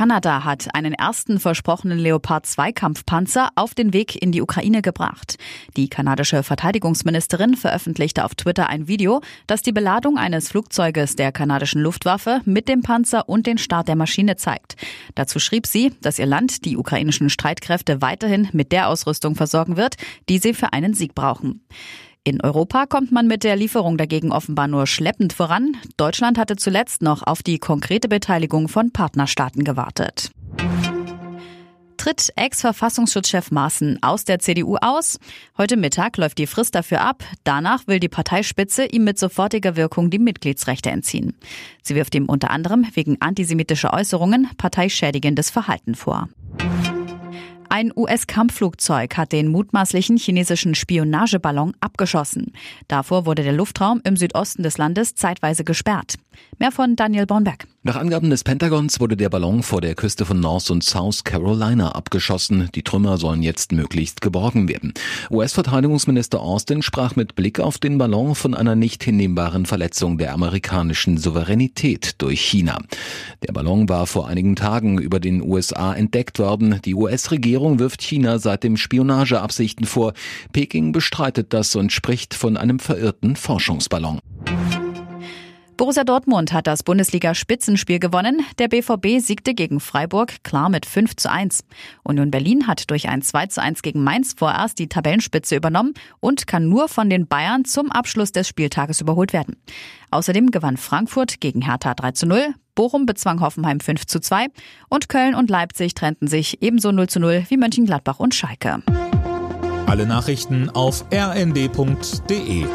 Kanada hat einen ersten versprochenen Leopard 2 Kampfpanzer auf den Weg in die Ukraine gebracht. Die kanadische Verteidigungsministerin veröffentlichte auf Twitter ein Video, das die Beladung eines Flugzeuges der kanadischen Luftwaffe mit dem Panzer und den Start der Maschine zeigt. Dazu schrieb sie, dass ihr Land die ukrainischen Streitkräfte weiterhin mit der Ausrüstung versorgen wird, die sie für einen Sieg brauchen. In Europa kommt man mit der Lieferung dagegen offenbar nur schleppend voran. Deutschland hatte zuletzt noch auf die konkrete Beteiligung von Partnerstaaten gewartet. Tritt Ex-Verfassungsschutzchef Maaßen aus der CDU aus? Heute Mittag läuft die Frist dafür ab. Danach will die Parteispitze ihm mit sofortiger Wirkung die Mitgliedsrechte entziehen. Sie wirft ihm unter anderem wegen antisemitischer Äußerungen parteischädigendes Verhalten vor. Ein US-Kampfflugzeug hat den mutmaßlichen chinesischen Spionageballon abgeschossen. Davor wurde der Luftraum im Südosten des Landes zeitweise gesperrt. Mehr von Daniel Bornberg. Nach Angaben des Pentagons wurde der Ballon vor der Küste von North und South Carolina abgeschossen. Die Trümmer sollen jetzt möglichst geborgen werden. US-Verteidigungsminister Austin sprach mit Blick auf den Ballon von einer nicht hinnehmbaren Verletzung der amerikanischen Souveränität durch China. Der Ballon war vor einigen Tagen über den USA entdeckt worden. Die US-Regierung wirft China seitdem Spionageabsichten vor. Peking bestreitet das und spricht von einem verirrten Forschungsballon. Borussia Dortmund hat das Bundesliga-Spitzenspiel gewonnen. Der BVB siegte gegen Freiburg klar mit 5 zu 1. Union Berlin hat durch ein 2 zu 1 gegen Mainz vorerst die Tabellenspitze übernommen und kann nur von den Bayern zum Abschluss des Spieltages überholt werden. Außerdem gewann Frankfurt gegen Hertha 3 zu 0, Bochum bezwang Hoffenheim 5 zu 2 und Köln und Leipzig trennten sich ebenso 0 zu 0 wie Mönchengladbach und Schalke. Alle Nachrichten auf rnd.de